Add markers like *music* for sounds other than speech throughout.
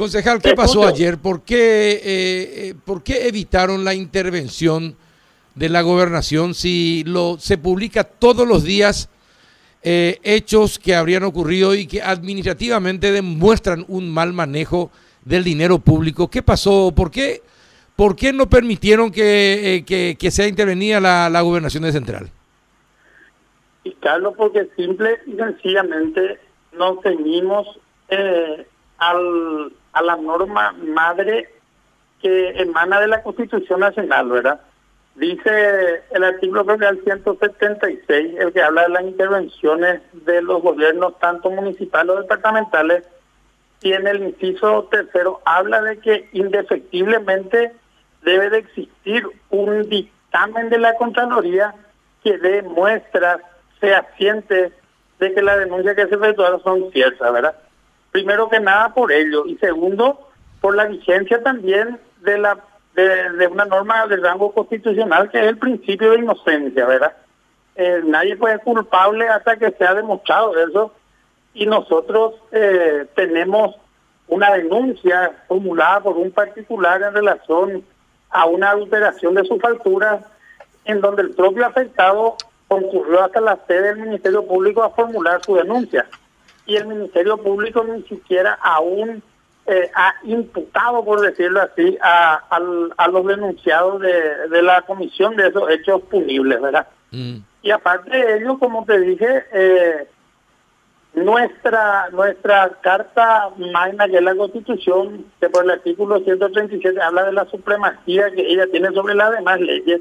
Concejal, ¿qué pasó ayer? ¿Por qué, eh, eh, ¿Por qué evitaron la intervención de la gobernación si lo, se publica todos los días eh, hechos que habrían ocurrido y que administrativamente demuestran un mal manejo del dinero público? ¿Qué pasó? ¿Por qué, por qué no permitieron que, que, sea intervenida la, la gobernación de Central? Y Carlos, porque simple y sencillamente nos ceñimos eh, al, a la norma madre que emana de la Constitución Nacional, ¿verdad? Dice el artículo federal 176, el que habla de las intervenciones de los gobiernos, tanto municipales o departamentales, y en el inciso tercero habla de que indefectiblemente debe de existir un dictamen de la Contraloría que dé muestras fehacientes de que las denuncias que se efectuaron son ciertas, ¿verdad? Primero que nada por ello y segundo por la vigencia también de la de, una norma de rango constitucional que es el principio de inocencia, ¿verdad? Eh, nadie puede ser culpable hasta que sea demostrado eso y nosotros eh, tenemos una denuncia formulada por un particular en relación a una adulteración de su factura en donde el propio afectado concurrió hasta la sede del Ministerio Público a formular su denuncia. Y el Ministerio Público ni siquiera aún eh, ha imputado, por decirlo así, a, a, los denunciados de, de, la comisión de esos hechos punibles, ¿verdad? Mm. Y aparte de ello, como te dije, eh, nuestra nuestra carta magna, que es la Constitución, que por el artículo 137 habla de la supremacía que ella tiene sobre las demás leyes,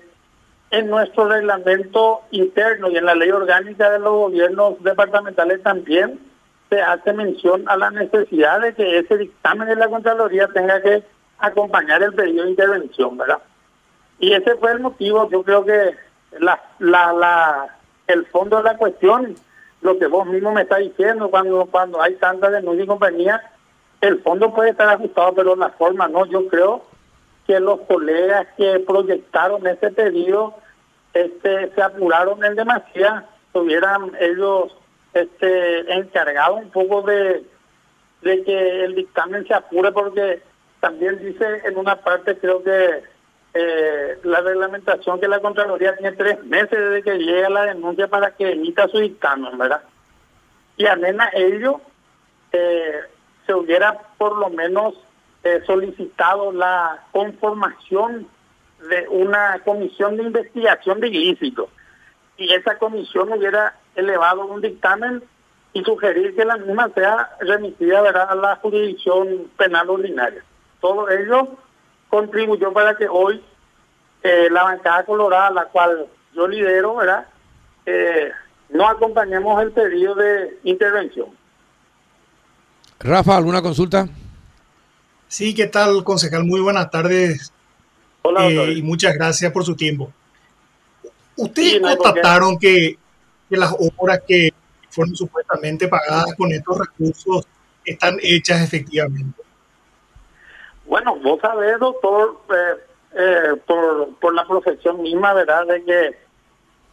en nuestro reglamento interno y en la ley orgánica de los gobiernos departamentales también se hace mención a la necesidad de que ese dictamen de la Contraloría tenga que acompañar el pedido de intervención, ¿verdad? Y ese fue el motivo, yo creo que la, la, la, el fondo de la cuestión, lo que vos mismo me estás diciendo, cuando, cuando hay tantas denuncias y compañía, el fondo puede estar ajustado, pero la forma no, yo creo que los colegas que proyectaron ese pedido este, se apuraron en demasía, tuvieran ellos este, encargado un poco de, de que el dictamen se apure porque también dice en una parte creo que eh, la reglamentación que la Contraloría tiene tres meses desde que llega la denuncia para que emita su dictamen, ¿verdad? Y amena ello, eh, se hubiera por lo menos eh, solicitado la conformación de una comisión de investigación de ilícitos y esa comisión hubiera elevado un dictamen y sugerir que la misma sea remitida a la jurisdicción penal ordinaria. Todo ello contribuyó para que hoy eh, la bancada colorada, la cual yo lidero, ¿verdad? Eh, no acompañemos el pedido de intervención. Rafa, ¿alguna consulta? Sí, ¿qué tal, concejal? Muy buenas tardes. Hola, eh, y muchas gracias por su tiempo. ¿Ustedes constataron que, las obras que fueron supuestamente pagadas con estos recursos están hechas efectivamente? Bueno, vos sabés, doctor, eh, eh, por, por la profesión misma, ¿verdad? De que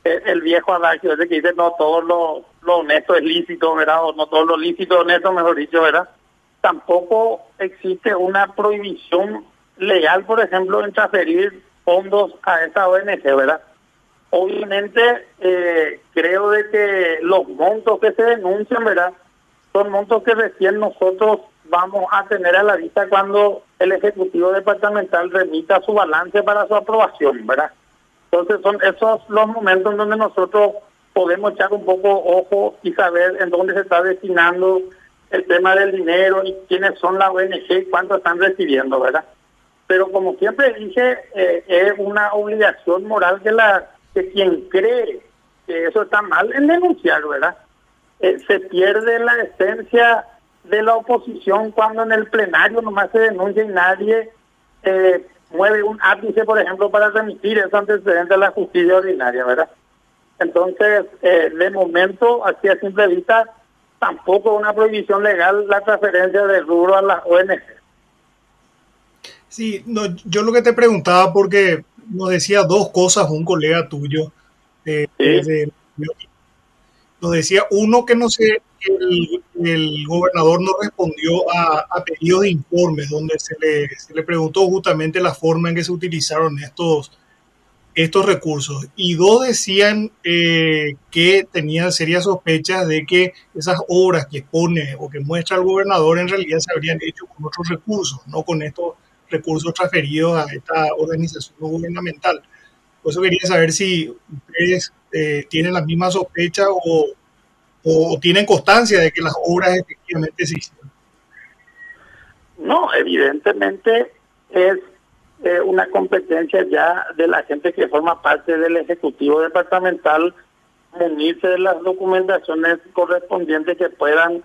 el viejo adagio de que dice no todo lo, lo honesto es lícito, ¿verdad? O no todo lo lícito es honesto, mejor dicho, ¿verdad? Tampoco existe una prohibición legal, por ejemplo, en transferir fondos a esta ONG, ¿verdad? Obviamente, eh, creo de que los montos que se denuncian, ¿verdad? Son montos que recién nosotros vamos a tener a la vista cuando el Ejecutivo Departamental remita su balance para su aprobación, ¿verdad? Entonces son esos los momentos en donde nosotros podemos echar un poco ojo y saber en dónde se está destinando el tema del dinero y quiénes son las ONG y cuánto están recibiendo, ¿verdad? Pero como siempre dije, eh, es una obligación moral que la que quien cree que eso está mal en denunciar, ¿verdad? Eh, se pierde la esencia de la oposición cuando en el plenario nomás se denuncia y nadie eh, mueve un ápice, por ejemplo, para remitir ese antecedente a la justicia ordinaria, ¿verdad? Entonces, de momento, así a simple vista, tampoco una prohibición legal la transferencia de rubro a la ONG. Sí, no, yo lo que te preguntaba porque nos decía dos cosas un colega tuyo. nos decía uno que no sé, el, el gobernador no respondió a, pedidos de informes donde se le, se le, preguntó justamente la forma en que se utilizaron estos, estos recursos. Y dos decían eh, que tenían serias sospechas de que esas obras que pone o que muestra el gobernador en realidad se habrían hecho con otros recursos, no con estos recursos transferidos a esta organización gubernamental. Por eso quería saber si ustedes eh, tienen la misma sospecha o, o tienen constancia de que las obras efectivamente hicieron. No, evidentemente es eh, una competencia ya de la gente que forma parte del Ejecutivo Departamental munirse de las documentaciones correspondientes que puedan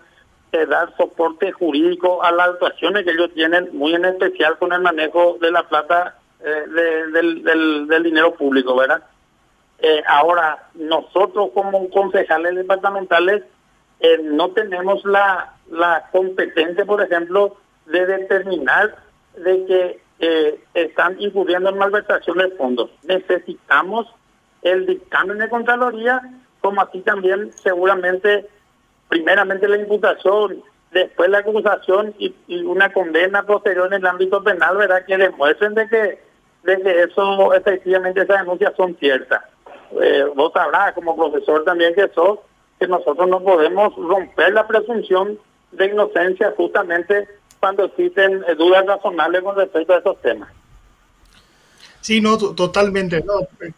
eh, dar soporte jurídico a las actuaciones que ellos tienen, muy en especial con el manejo de la plata eh, del, dinero público, ¿verdad? ahora, nosotros como concejales departamentales no tenemos la, la competencia, por ejemplo, de determinar de que eh, están incurriendo en malversación de fondos. Necesitamos el dictamen de Contraloría, como aquí también seguramente, primeramente la imputación, después la acusación y, una condena posterior en el ámbito penal, ¿verdad? Que demuestren de que, de eso, efectivamente, esas denuncias son ciertas. Eh, vos sabrás, como profesor también que sos, que nosotros no podemos romper la presunción de inocencia justamente cuando existen eh, dudas razonables con respecto a esos temas. Sí, no, totalmente, no,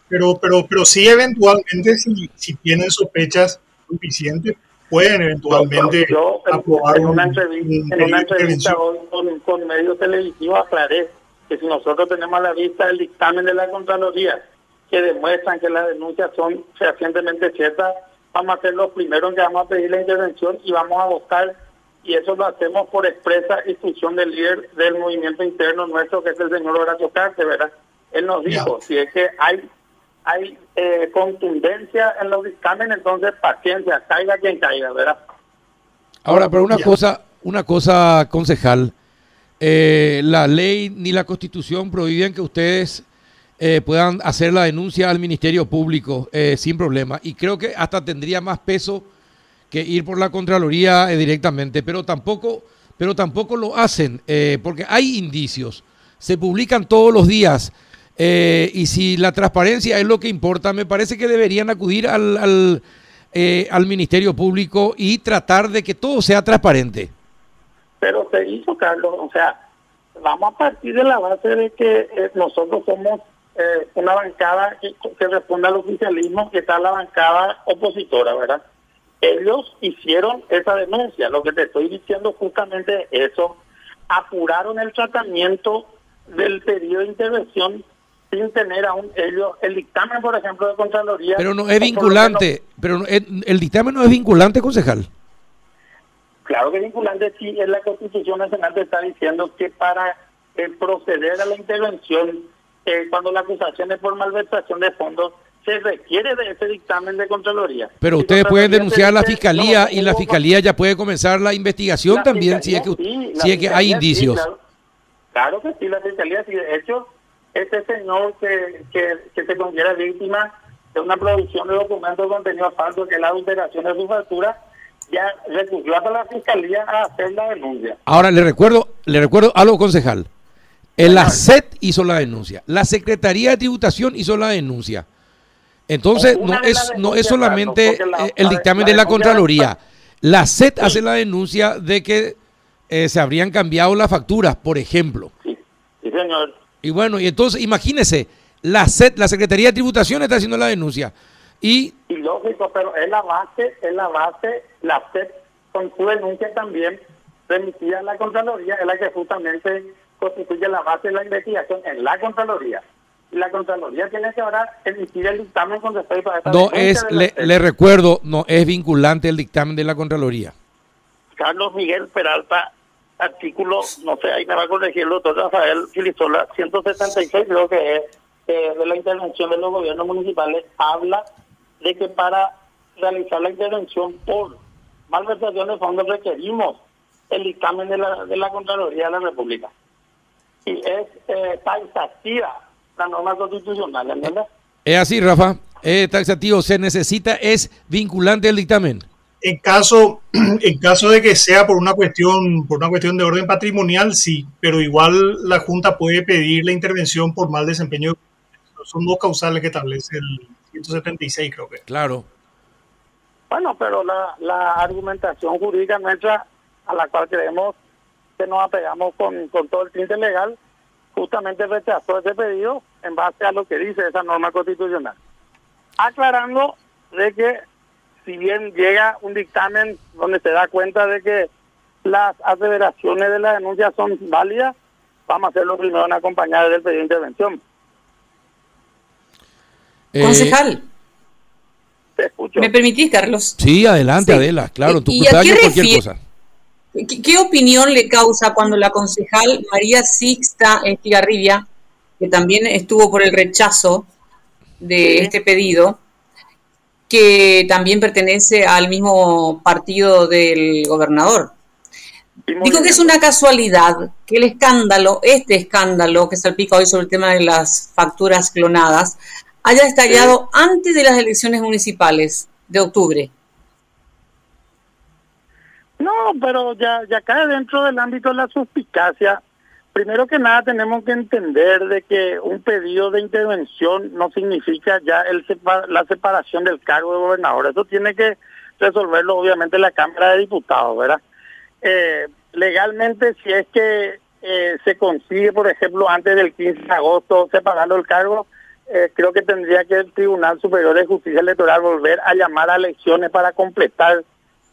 pero, pero, pero sí eventualmente si, si tienen sospechas suficientes, pueden eventualmente yo, aprobar en una entrevista, en una entrevista hoy con, con medios televisivos aclaré que si nosotros tenemos a la vista el dictamen de la Contraloría que demuestran que las denuncias son fehacientemente ciertas, vamos a ser los primeros que vamos a pedir la intervención y vamos a buscar y eso lo hacemos por expresa instrucción del líder del movimiento interno nuestro, que es el señor Horacio Cárcel, ¿verdad? Él nos dijo, si es que hay hay eh, contundencia en los dictámenes, entonces paciencia, caiga quien caiga, ¿verdad? Ahora, pero una cosa, una cosa, concejal, eh, la ley ni la constitución prohíben que ustedes eh, puedan hacer la denuncia al Ministerio Público sin problema. Y creo que hasta tendría más peso que ir por la Contraloría eh, directamente, pero tampoco, pero tampoco lo hacen, eh, porque hay indicios, se publican todos los días, eh, y si la transparencia es lo que importa, me parece que deberían acudir al, al, al Ministerio Público y tratar de que todo sea transparente. Pero se hizo, Carlos, o sea, vamos a partir de la base de que nosotros somos una bancada que, que responde al oficialismo, que está la bancada opositora, ¿verdad? Ellos hicieron esa denuncia. Lo que te estoy diciendo justamente eso. Apuraron el tratamiento del pedido de intervención sin tener aún ellos el dictamen, por ejemplo, de Contraloría. Pero no es vinculante. pero el, dictamen no es vinculante, concejal. Claro que es vinculante, sí. En la Constitución Nacional te está diciendo que para eh, proceder a la intervención, eh, cuando la acusación es por malversación de fondos, se requiere de ese dictamen de Contraloría. Pero ustedes pueden denunciar a la Fiscalía y la Fiscalía ya puede comenzar la investigación también si es que, si es que hay indicios. claro. que sí, la Fiscalía sí. De hecho, este señor que, que, que se considera víctima de una producción de documentos contenido falso, que es la adulteración de su factura, ya recurrió a la Fiscalía a hacer la denuncia. Ahora, le recuerdo, le recuerdo algo, concejal. El ACET hizo la denuncia, la Secretaría de Tributación hizo la denuncia. Entonces, no es, no es solamente el dictamen de la Contraloría. La SET hace la denuncia de que eh, se habrían cambiado las facturas, por ejemplo. Sí, señor. Y bueno, y entonces imagínese, la SET, la Secretaría de Tributación está haciendo la denuncia. Y, y lógico, pero es la base, es la base, la SET con su denuncia también remitida a la Contraloría, es la que justamente constituye la base de la investigación en la Contraloría la Contraloría tiene que ahora emitir el dictamen con respecto a esta No es, le, recuerdo, no es vinculante el dictamen de la Contraloría. Carlos Miguel Peralta, artículo, no sé, ahí me va a corregir el doctor Rafael Filisola, 176 creo que es, eh, de la intervención de los gobiernos municipales, habla de que para realizar la intervención por malversación de fondos requerimos el dictamen de la, de la Contraloría de la República. Y es eh, taxativa la norma constitucional, ¿entiendes? Es así, Rafa. Es taxativo. Se necesita, es vinculante el dictamen. En caso, *clears throat* en caso de que sea por una cuestión, por una cuestión de orden patrimonial, sí, pero igual la Junta puede pedir la intervención por mal desempeño. Son dos causales que establece el 176, creo que. Claro. Bueno, pero la, la argumentación jurídica nuestra, a la cual creemos que nos apegamos con, con todo el tinte legal, justamente rechazó ese pedido en base a lo que dice esa norma constitucional. Aclarando de que si bien llega un dictamen donde se da cuenta de que las aseveraciones de la denuncia son válidas, vamos a hacerlo primero en acompañar del pedido de intervención. Eh, Concejal. ¿Me permitís, Carlos? Sí, adelante, Adela, claro, tú cualquier cosa. ¿Qué, opinión le causa cuando la concejal María Sixta Estigarribia, que también estuvo por el rechazo de este pedido, que también pertenece al mismo partido del gobernador. Dijo que es una casualidad que el escándalo, este escándalo que salpica hoy sobre el tema de las facturas clonadas, haya estallado antes de las elecciones municipales de octubre. No, pero ya, ya cae dentro del ámbito de la suspicacia primero que nada tenemos que entender de que un pedido de intervención no significa ya el la separación del cargo de gobernador. Eso tiene que resolverlo obviamente la Cámara de Diputados, ¿verdad? Eh, legalmente, si es que eh, se consigue, por ejemplo, antes del 15 de agosto separarlo del cargo, eh, creo que tendría que el Tribunal Superior de Justicia Electoral volver a llamar a elecciones para completar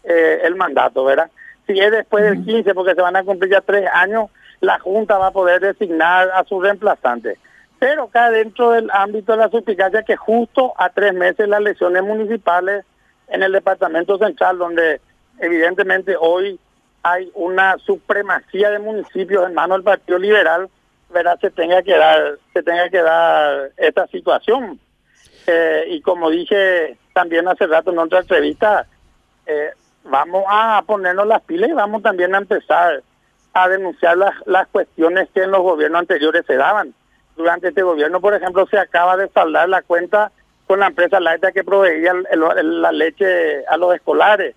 el mandato, ¿verdad? Si es después del 15, porque se van a cumplir ya tres años, la Junta va a poder designar a su reemplazante. Pero acá dentro del ámbito de la suspicacia que justo a tres meses las elecciones municipales en el departamento central, donde evidentemente hoy hay una supremacía de municipios en manos del Partido Liberal, verá se tenga que dar, se tenga que dar esta situación. Eh, y como dije también hace rato en otra entrevista, eh, vamos a ponernos las pilas y vamos también a empezar a denunciar las, las cuestiones que en los gobiernos anteriores se daban. Durante este gobierno, por ejemplo, se acaba de saldar la cuenta con la empresa Laita que proveía la leche a los escolares.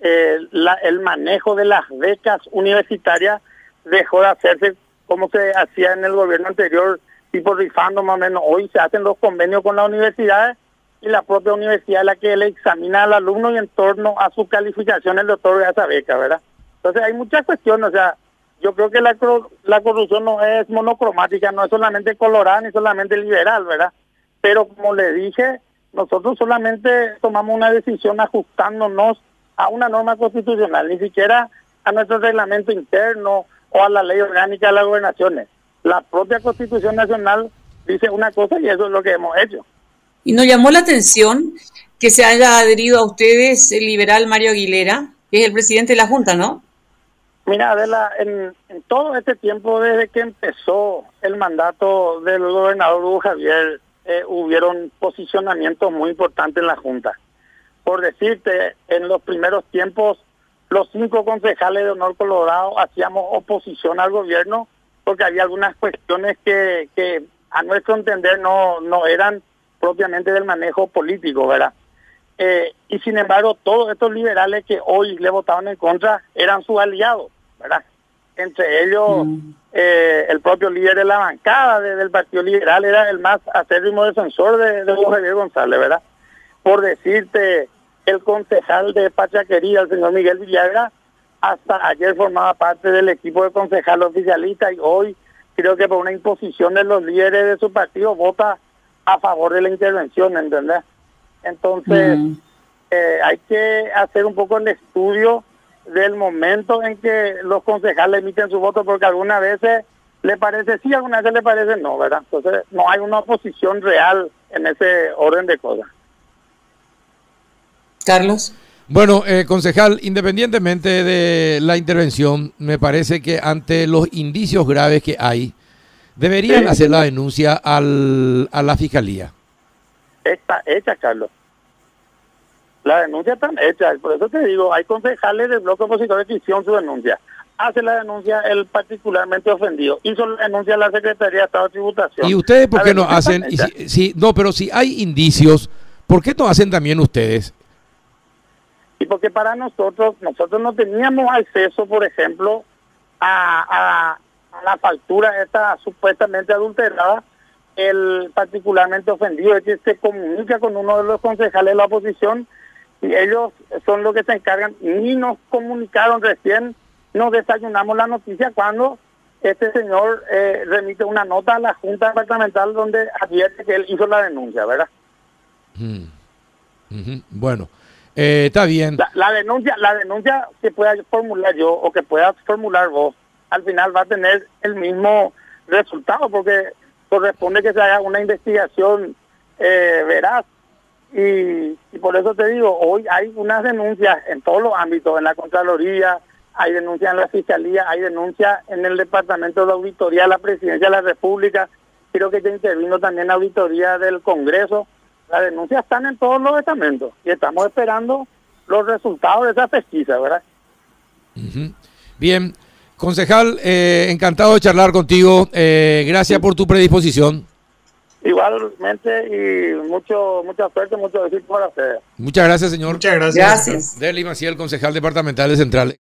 Eh, el manejo de las becas universitarias dejó de hacerse como se hacía en el gobierno anterior, tipo rifando más o menos. Hoy se hacen los convenios con las universidades y la propia universidad es la que le examina al alumno y en torno a su calificación le otorga esa beca, ¿verdad? Entonces hay muchas cuestiones, o sea, yo creo que la, corrupción no es monocromática, no es solamente colorada ni solamente liberal, ¿verdad? Pero como le dije, nosotros solamente tomamos una decisión ajustándonos a una norma constitucional, ni siquiera a nuestro reglamento interno o a la ley orgánica de las gobernaciones. La propia Constitución Nacional dice una cosa y eso es lo que hemos hecho. Y nos llamó la atención que se haya adherido a ustedes el liberal Mario Aguilera, que es el presidente de la Junta, ¿no? Mira, Adela, en, todo este tiempo, desde que empezó el mandato del gobernador Hugo Javier, eh, hubieron posicionamientos muy importantes en la Junta. Por decirte, en los primeros tiempos, los cinco concejales de Honor Colorado hacíamos oposición al gobierno porque había algunas cuestiones que, que a nuestro entender no, no eran propiamente del manejo político, ¿verdad? Eh, y sin embargo, todos estos liberales que hoy le votaban en contra eran sus aliados, ¿verdad? Entre ellos, mm. eh, el propio líder de la bancada del Partido Liberal era el más acérrimo defensor de, de Javier González, ¿verdad? Por decirte, el concejal de Pachaquería, el señor Miguel Villagra, hasta ayer formaba parte del equipo de concejal oficialista y hoy creo que por una imposición de los líderes de su partido vota a favor de la intervención, ¿entendés? Entonces, mm. eh, hay que hacer un poco el estudio del momento en que los concejales emiten su voto, porque algunas veces le parece sí, algunas veces le parece no, ¿verdad? Entonces, no hay una oposición real en ese orden de cosas. Carlos. Bueno, eh, concejal, independientemente de la intervención, me parece que ante los indicios graves que hay, deberían hacer la denuncia al, a la fiscalía está hecha, Carlos. La denuncia está hecha, por eso te digo, hay concejales del bloque opositor que hicieron su denuncia. Hace la denuncia el particularmente ofendido, hizo la denuncia a la Secretaría de Estado de Tributación. ¿Y ustedes por qué no hacen? si, no, pero si hay indicios, ¿por qué no hacen también ustedes? y porque para nosotros, nosotros no teníamos acceso, por ejemplo, a, la factura esta supuestamente adulterada, el particularmente ofendido es que se comunica con uno de los concejales de la oposición y ellos son los que se encargan, ni nos comunicaron recién, nos desayunamos la noticia cuando este señor eh, remite una nota a la Junta Departamental donde advierte que él hizo la denuncia, ¿verdad? Mm. Bueno, eh, está bien. La, denuncia, la denuncia que pueda formular yo o que pueda formular vos, al final va a tener el mismo resultado porque corresponde que se haga una investigación eh, veraz. Y, por eso te digo, hoy hay unas denuncias en todos los ámbitos, en la Contraloría, hay denuncias en la Fiscalía, hay denuncias en el Departamento de Auditoría de la Presidencia de la República, creo que ya intervino también la Auditoría del Congreso. Las denuncias están en todos los estamentos y estamos esperando los resultados de esa pesquisa, ¿verdad? Bien, concejal, eh, encantado de charlar contigo. Eh, gracias por tu predisposición. Igualmente y mucho mucha suerte, mucho éxito para ustedes. Muchas gracias, señor. Muchas gracias. Gracias. Deli Maciel, concejal departamental de Central.